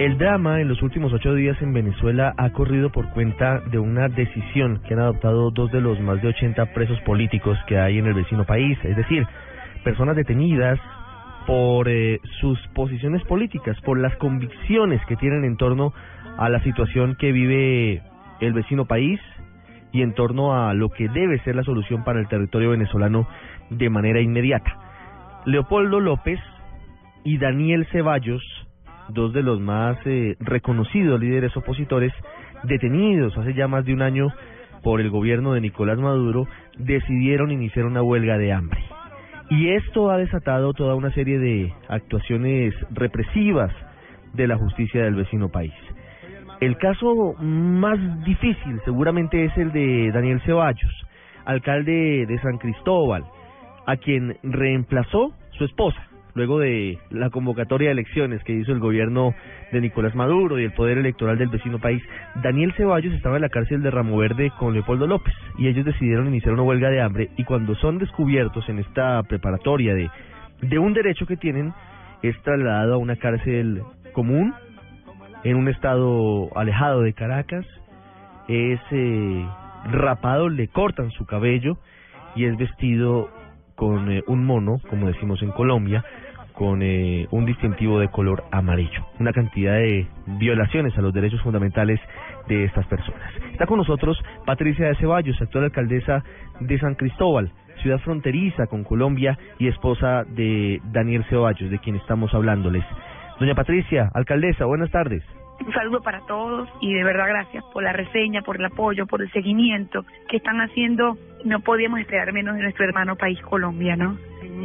El drama en los últimos ocho días en Venezuela ha corrido por cuenta de una decisión que han adoptado dos de los más de 80 presos políticos que hay en el vecino país, es decir, personas detenidas por eh, sus posiciones políticas, por las convicciones que tienen en torno a la situación que vive el vecino país y en torno a lo que debe ser la solución para el territorio venezolano de manera inmediata. Leopoldo López y Daniel Ceballos, dos de los más eh, reconocidos líderes opositores, detenidos hace ya más de un año por el gobierno de Nicolás Maduro, decidieron iniciar una huelga de hambre. Y esto ha desatado toda una serie de actuaciones represivas de la justicia del vecino país. El caso más difícil seguramente es el de Daniel Ceballos, alcalde de San Cristóbal, a quien reemplazó su esposa luego de la convocatoria de elecciones que hizo el gobierno de Nicolás Maduro y el poder electoral del vecino país. Daniel Ceballos estaba en la cárcel de Ramo Verde con Leopoldo López y ellos decidieron iniciar una huelga de hambre y cuando son descubiertos en esta preparatoria de, de un derecho que tienen, es trasladado a una cárcel común en un estado alejado de Caracas, es eh, rapado, le cortan su cabello y es vestido con eh, un mono, como decimos en Colombia, con eh, un distintivo de color amarillo. Una cantidad de violaciones a los derechos fundamentales de estas personas. Está con nosotros Patricia de Ceballos, actual alcaldesa de San Cristóbal, ciudad fronteriza con Colombia y esposa de Daniel Ceballos, de quien estamos hablándoles. Doña Patricia, alcaldesa, buenas tardes. Un saludo para todos y de verdad gracias por la reseña, por el apoyo, por el seguimiento que están haciendo. No podíamos esperar menos de nuestro hermano país Colombia, ¿no?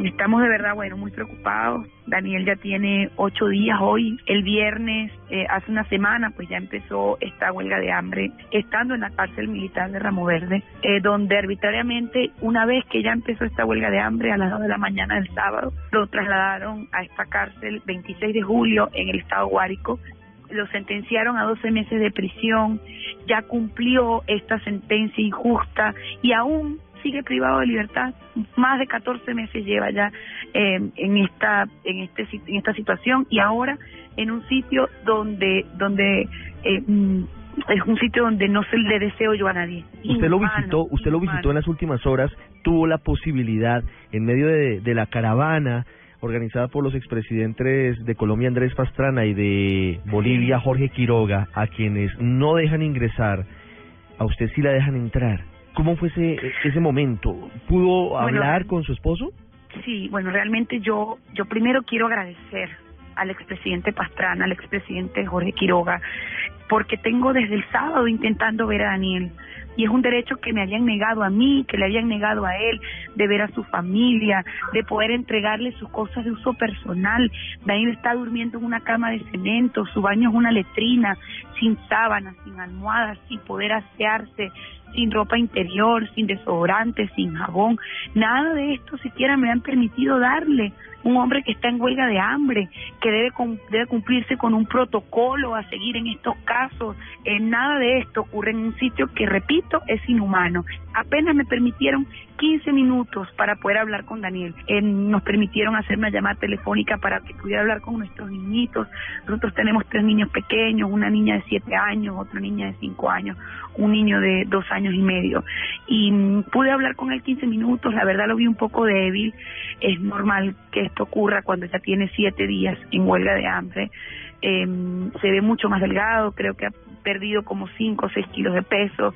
Estamos de verdad, bueno, muy preocupados. Daniel ya tiene ocho días hoy. El viernes, eh, hace una semana, pues ya empezó esta huelga de hambre, estando en la cárcel militar de Ramo Verde, eh, donde arbitrariamente, una vez que ya empezó esta huelga de hambre, a las dos de la mañana del sábado, lo trasladaron a esta cárcel 26 de julio en el estado Guárico, lo sentenciaron a 12 meses de prisión, ya cumplió esta sentencia injusta y aún sigue privado de libertad. Más de 14 meses lleva ya eh, en esta en este en esta situación y ahora en un sitio donde donde eh, mm, es un sitio donde no se le deseo yo a nadie. Usted lo visitó, usted lo visitó en las últimas horas, tuvo la posibilidad en medio de, de la caravana organizada por los expresidentes de Colombia Andrés Pastrana y de Bolivia Jorge Quiroga, a quienes no dejan ingresar, a usted sí la dejan entrar. ¿Cómo fue ese, ese momento? ¿Pudo Bueno, hablar con su esposo? Sí, bueno, realmente yo, yo primero quiero agradecer al expresidente Pastrana, al expresidente Jorge Quiroga, porque tengo desde el sábado intentando ver a Daniel. Y es un derecho que me habían negado a mí, que le habían negado a él, de ver a su familia, de poder entregarle sus cosas de uso personal. Daniel está durmiendo en una cama de cemento, su baño es una letrina, sin sábanas, sin almohadas, sin poder asearse, sin ropa interior, sin desodorante, sin jabón. Nada de esto siquiera me han permitido darle. Un hombre que está en huelga de hambre, que debe, cum- debe cumplirse con un protocolo a seguir en estos casos. Eh, nada de esto ocurre en un sitio que, repito, es inhumano. Apenas me permitieron 15 minutos para poder hablar con Daniel. Eh, nos permitieron hacer una llamada telefónica para que pudiera hablar con nuestros niñitos. Nosotros tenemos tres niños pequeños, una niña de 7 años, otra niña de 5 años, un niño de 2 años y medio. Y pude hablar con él 15 minutos, la verdad lo vi un poco débil. Es normal que esto ocurra cuando ya tiene 7 días en huelga de hambre. Eh, se ve mucho más delgado, creo que ha perdido como 5 o 6 kilos de peso.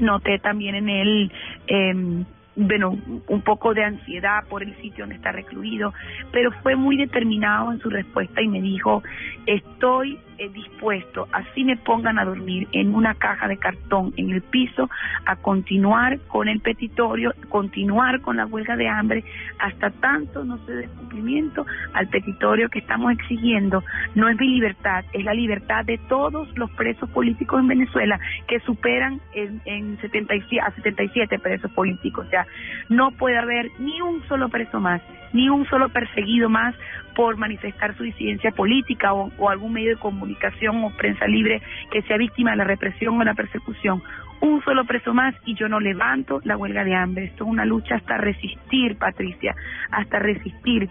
Noté también en él, eh, bueno, un poco de ansiedad por el sitio donde está recluido, pero fue muy determinado en su respuesta y me dijo, estoy dispuesto, así me pongan a dormir en una caja de cartón en el piso, a continuar con el petitorio, continuar con la huelga de hambre, hasta tanto no se dé cumplimiento al petitorio que estamos exigiendo. No es mi libertad, es la libertad de todos los presos políticos en Venezuela, que superan en, en 77, a 77 presos políticos. O sea, no puede haber ni un solo preso más, ni un solo perseguido más por manifestar su disidencia política o, algún medio de comunicación o prensa libre que sea víctima de la represión o la persecución. Un solo preso más y yo no levanto la huelga de hambre. Esto es una lucha hasta resistir, Patricia, hasta resistir.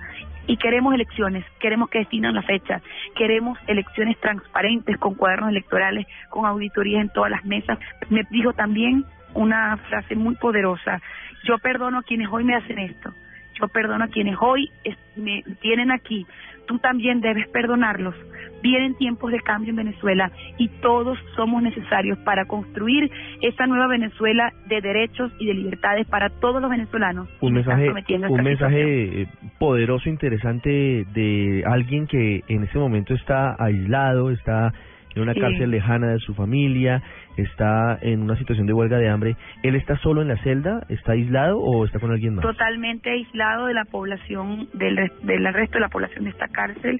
Y queremos elecciones, queremos que destinan la fecha, queremos elecciones transparentes con cuadernos electorales, con auditorías en todas las mesas. Me dijo también una frase muy poderosa, yo perdono a quienes hoy me hacen esto, yo perdono a quienes hoy es- me tienen aquí, tú también debes perdonarlos. Vienen tiempos de cambio en Venezuela y todos somos necesarios para construir esa nueva Venezuela de derechos y de libertades para todos los venezolanos. Un mensaje, un mensaje eh, poderoso, interesante de alguien que en ese momento está aislado, está en una Sí. cárcel lejana de su familia, está en una situación de huelga de hambre. ¿Él está solo en la celda? ¿Está aislado o está con alguien más? totalmente aislado de la población, del, del resto de la población de esta cárcel,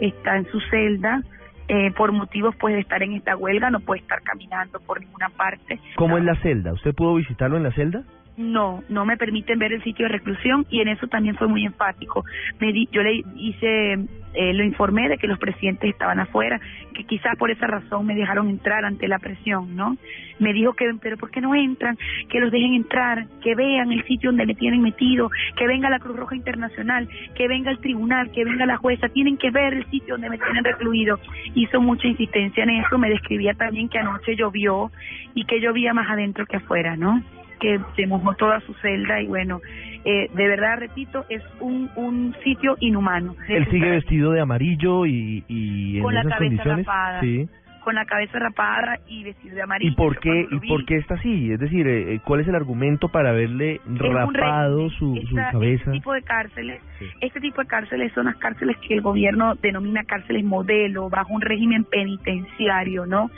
está en su celda, eh, por motivos pues de estar en esta huelga, no puede estar caminando por ninguna parte. ¿Cómo No. es la celda? ¿Usted pudo visitarlo en la celda? No, no me permiten ver el sitio de reclusión y en eso también fue muy enfático. Me di, yo le hice, eh, lo informé de que los presidentes estaban afuera, que quizás por esa razón me dejaron entrar ante la presión, ¿no? Me dijo que, pero ¿por qué no entran? Que los dejen entrar, que vean el sitio donde me tienen metido, que venga la Cruz Roja Internacional, que venga el tribunal, que venga la jueza, tienen que ver el sitio donde me tienen recluido. Hizo mucha insistencia en eso, me describía también que anoche llovió y que llovía más adentro que afuera, ¿no? Que se mojó toda su celda y bueno, eh, de verdad, repito, es un, un sitio inhumano. Él sigue vestido de amarillo y, y en Con la cabeza condiciones. rapada. Sí. Con la cabeza rapada y vestido de amarillo. ¿Y por qué y por qué está así? Es decir, eh, eh, ¿cuál es el argumento para haberle rapado su, cabeza? Este tipo de cárceles, Sí. este tipo de cárceles son las cárceles que el gobierno denomina cárceles modelo, bajo un régimen penitenciario, ¿no?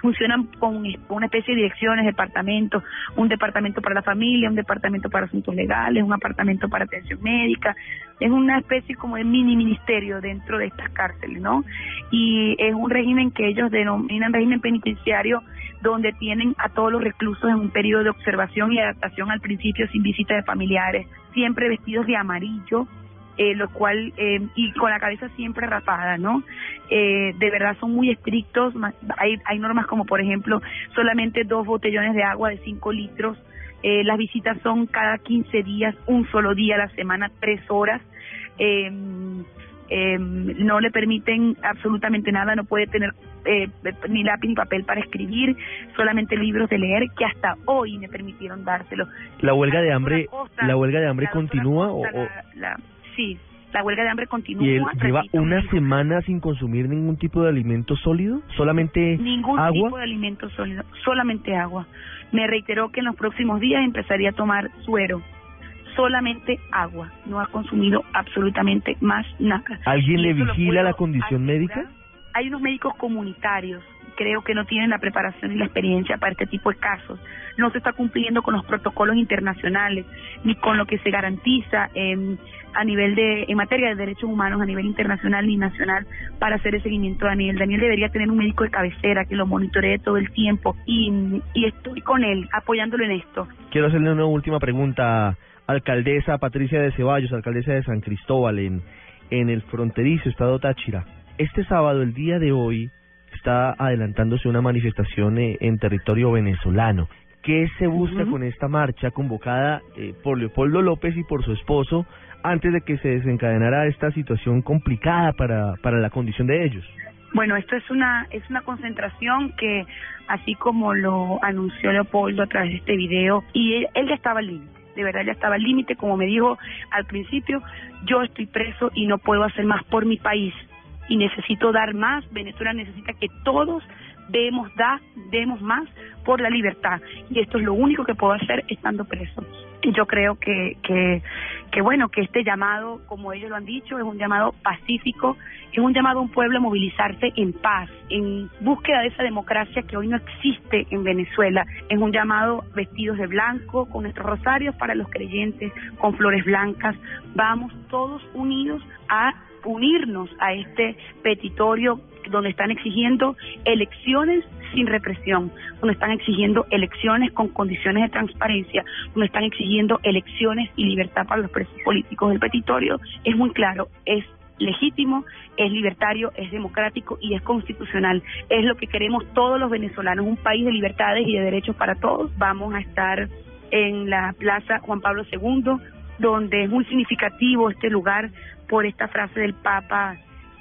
Funcionan con una especie de direcciones, departamentos, un departamento para la familia, un departamento para asuntos legales, un apartamento para atención médica, es una especie como de mini ministerio dentro de estas cárceles, ¿no? Y es un régimen que ellos denominan régimen penitenciario donde tienen a todos los reclusos en un periodo de observación y adaptación al principio sin visita de familiares, siempre vestidos de amarillo, eh, lo cual eh, y con la cabeza siempre rapada, ¿no? Eh, de verdad son muy estrictos. Hay, hay normas como, por ejemplo, solamente dos botellones de agua de 5 litros. Eh, las visitas son cada 15 días, un solo día a la semana, tres horas. Eh, eh, no le permiten absolutamente nada, no puede tener eh, ni lápiz ni papel para escribir, solamente libros de leer que hasta hoy me permitieron dárselo. ¿La huelga de hambre, la huelga de hambre continúa o, o- la- la- sí, la huelga de hambre continúa. y él lleva una ningún- semana sin consumir ningún tipo de alimento sólido? ¿Solamente Ningún agua? tipo de alimento sólido, solamente agua. Me reiteró que en los próximos días empezaría a tomar suero, solamente agua. No ha consumido absolutamente más nada. ¿Alguien le vigila la condición médica? Hay unos médicos comunitarios, creo que no tienen la preparación y la experiencia para este tipo de casos. No se está cumpliendo con los protocolos internacionales ni con lo que se garantiza en, a nivel de en materia de derechos humanos a nivel internacional ni nacional para hacer el seguimiento a Daniel. Daniel debería tener un médico de cabecera que lo monitoree todo el tiempo y, y estoy con él apoyándolo en esto. Quiero hacerle una última pregunta, alcaldesa Patricia de Ceballos, alcaldesa de San Cristóbal, en, en el fronterizo estado Táchira. Este sábado, el día de hoy, está adelantándose una manifestación eh, en territorio venezolano. ¿Qué se busca con esta marcha convocada eh, por Leopoldo López y por su esposo antes de que se desencadenara esta situación complicada para, para la condición de ellos? Bueno, esto es una es una concentración que, así como lo anunció Leopoldo a través de este video, y él, él ya estaba al límite, de verdad ya estaba al límite, como me dijo al principio, yo estoy preso y no puedo hacer más por mi país y necesito dar más, Venezuela necesita que todos demos da, demos más por la libertad y esto es lo único que puedo hacer estando preso. yo creo que, que, que bueno, que este llamado, como ellos lo han dicho, es un llamado pacífico, es un llamado a un pueblo a movilizarse en paz, en búsqueda de esa democracia que hoy no existe en Venezuela, es un llamado vestidos de blanco, con nuestros rosarios para los creyentes, con flores blancas, vamos todos unidos a unirnos a este petitorio donde están exigiendo elecciones sin represión, donde están exigiendo elecciones con condiciones de transparencia, donde están exigiendo elecciones y libertad para los presos políticos. El petitorio es muy claro, es legítimo, es libertario, es democrático y es constitucional. Es lo que queremos todos los venezolanos, un país de libertades y de derechos para todos. Vamos a estar en la Plaza Juan Pablo II, donde es muy significativo este lugar por esta frase del Papa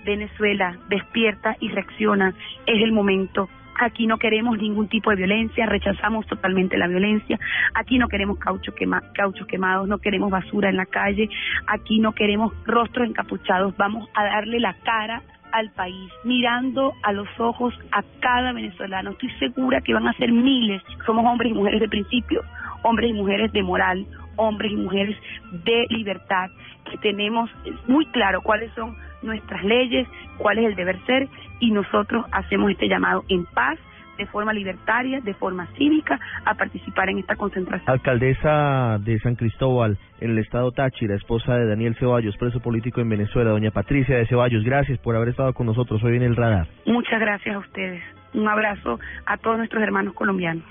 Venezuela despierta y reacciona, es el momento. Aquí no queremos ningún tipo de violencia, rechazamos totalmente la violencia. Aquí no queremos caucho quema, cauchos quemados, no queremos basura en la calle. Aquí no queremos rostros encapuchados. Vamos a darle la cara al país, mirando a los ojos a cada venezolano. Estoy segura que van a ser miles. Somos hombres y mujeres de principio, hombres y mujeres de moral, hombres y mujeres de libertad, que tenemos muy claro cuáles son nuestras leyes, cuál es el deber ser y nosotros hacemos este llamado en paz de forma libertaria, de forma cívica, a participar en esta concentración. Alcaldesa de San Cristóbal, en el estado Táchira, esposa de Daniel Ceballos, preso político en Venezuela, doña Patricia de Ceballos, gracias por haber estado con nosotros hoy en el radar. Muchas gracias a ustedes. Un abrazo a todos nuestros hermanos colombianos.